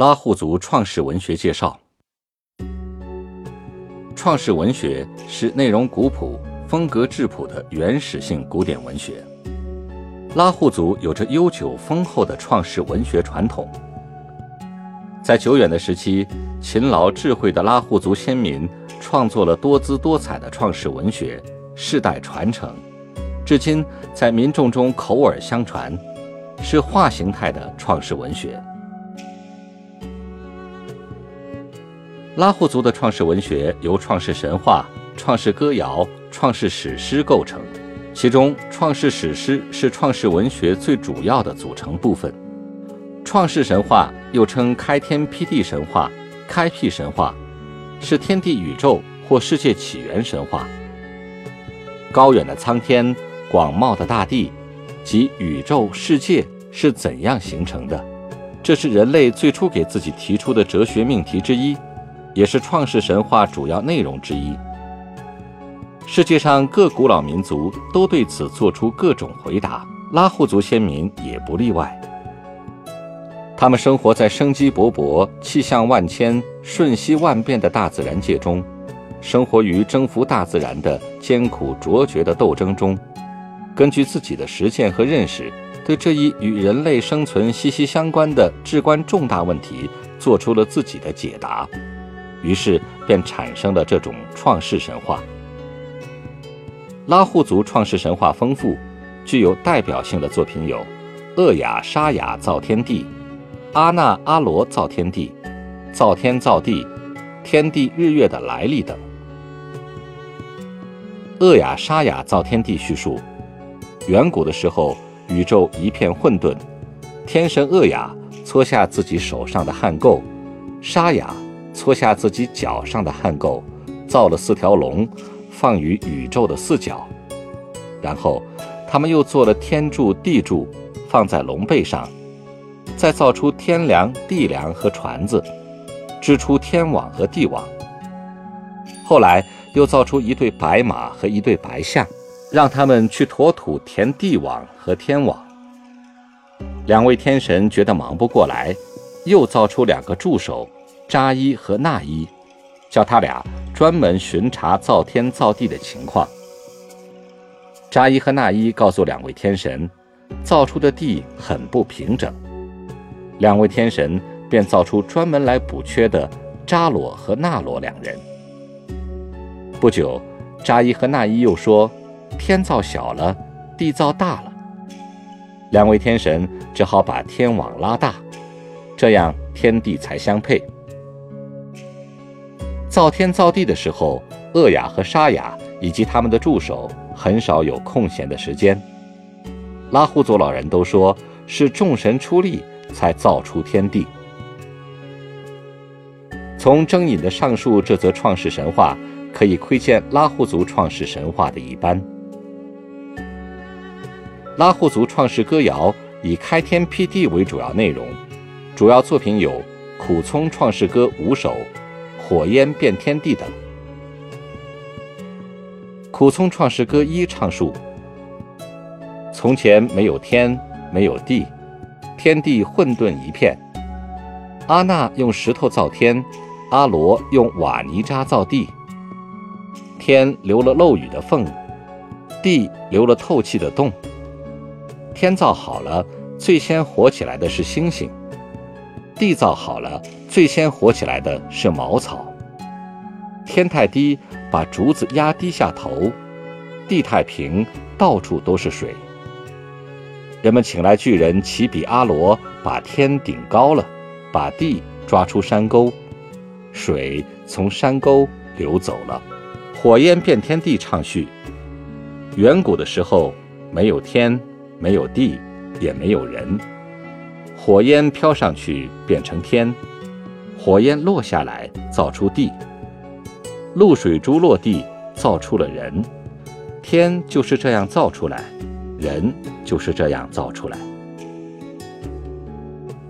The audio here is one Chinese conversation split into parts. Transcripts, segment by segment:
拉祜族创世文学介绍：创世文学是内容古朴、风格质朴的原始性古典文学。拉祜族有着悠久丰厚的创世文学传统。在久远的时期，勤劳智慧的拉祜族先民创作了多姿多彩的创世文学，世代传承，至今在民众中口耳相传，是画形态的创世文学。拉祜族的创世文学由创世神话、创世歌谣、创世史诗构成，其中创世史诗是创世文学最主要的组成部分。创世神话又称开天辟地神话、开辟神话，是天地宇宙或世界起源神话。高远的苍天、广袤的大地及宇宙世界是怎样形成的？这是人类最初给自己提出的哲学命题之一，也是创世神话主要内容之一。世界上各古老民族都对此做出各种回答，拉祜族先民也不例外。他们生活在生机勃勃、气象万千、瞬息万变的大自然界中，生活于征服大自然的艰苦卓绝的斗争中。根据自己的实践和认识，对这一与人类生存息息相关的至关重大问题做出了自己的解答，于是便产生了这种创世神话。拉祜族创世神话丰富，具有代表性的作品有：厄雅沙雅造天地。阿那阿罗造天地，造天造地，天地日月的来历等。厄雅沙雅造天地叙述：远古的时候，宇宙一片混沌，天神厄雅搓下自己手上的汗垢，沙雅搓下自己脚上的汗垢，造了四条龙，放于宇宙的四角。然后，他们又做了天柱、地柱，放在龙背上。再造出天梁、地梁和船子，织出天网和地网。后来又造出一对白马和一对白象，让他们去驮土填地网和天网。两位天神觉得忙不过来，又造出两个助手，扎伊和纳伊，叫他俩专门巡查造天造地的情况。扎伊和纳伊告诉两位天神，造出的地很不平整。两位天神便造出专门来补缺的扎罗和纳罗两人。不久，扎伊和纳伊又说：“天造小了，地造大了。”两位天神只好把天网拉大，这样天地才相配。造天造地的时候，厄雅和沙雅以及他们的助手很少有空闲的时间。拉祜族老人都说是众神出力。才造出天地。从征引的上述这则创世神话，可以窥见拉祜族创世神话的一般。拉祜族创世歌谣以开天辟地为主要内容，主要作品有《苦葱创世歌》五首，《火焰变天地》等。《苦聪创世歌》一唱述：从前没有天，没有地。天地混沌一片，阿那用石头造天，阿罗用瓦泥渣造地。天留了漏雨的缝，地留了透气的洞。天造好了，最先活起来的是星星；地造好了，最先活起来的是茅草。天太低，把竹子压低下头；地太平，到处都是水。人们请来巨人齐比阿罗，把天顶高了，把地抓出山沟，水从山沟流走了。火焰变天地唱序：远古的时候，没有天，没有地，也没有人。火焰飘上去变成天，火焰落下来造出地，露水珠落地造出了人，天就是这样造出来，人就是这样造出来。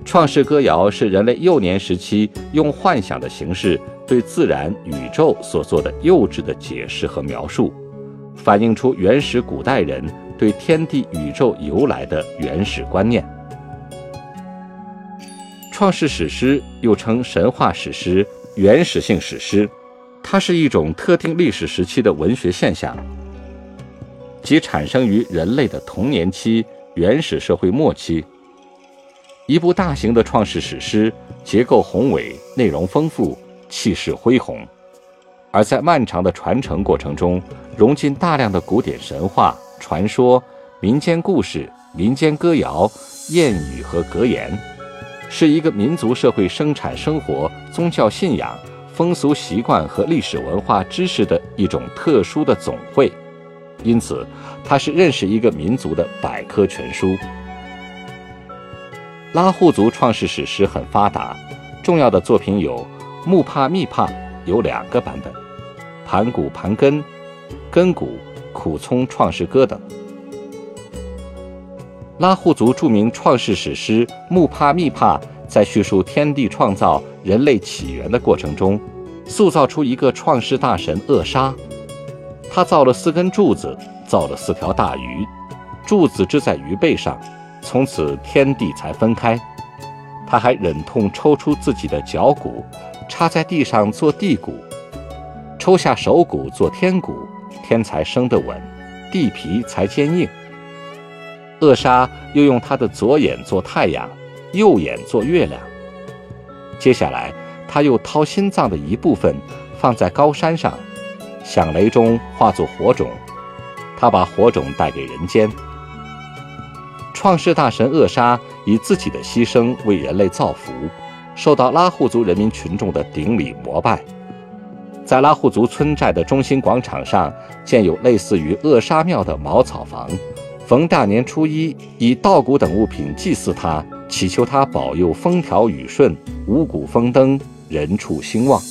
创世歌谣是人类幼年时期用幻想的形式对自然宇宙所做的幼稚的解释和描述，反映出原始古代人对天地宇宙由来的原始观念。创世史诗又称神话史诗、原始性史诗，它是一种特定历史时期的文学现象，即产生于人类的童年期、原始社会末期。一部大型的创世史诗，结构宏伟，内容丰富，气势恢宏，而在漫长的传承过程中，融进大量的古典神话、传说、民间故事、民间歌谣、谚语和格言。是一个民族社会生产生活、宗教信仰、风俗习惯和历史文化知识的一种特殊的总汇，因此，它是认识一个民族的百科全书。拉祜族创世史诗很发达，重要的作品有《木帕密帕》，有两个版本，《盘古盘根》、《根古》、《苦葱创世歌》等。拉祜族著名创世史诗《木帕密帕》在叙述天地创造、人类起源的过程中，塑造出一个创世大神厄沙。他造了四根柱子，造了四条大鱼，柱子支在鱼背上，从此天地才分开。他还忍痛抽出自己的脚骨，插在地上做地骨，抽下手骨做天骨，天才生得稳，地皮才坚硬。扼杀又用他的左眼做太阳，右眼做月亮。接下来，他又掏心脏的一部分放在高山上，响雷中化作火种，他把火种带给人间。创世大神扼杀以自己的牺牲为人类造福，受到拉祜族人民群众的顶礼膜拜。在拉祜族村寨的中心广场上，建有类似于扼杀庙的茅草房。逢大年初一，以稻谷等物品祭祀他，祈求他保佑风调雨顺、五谷丰登、人畜兴旺。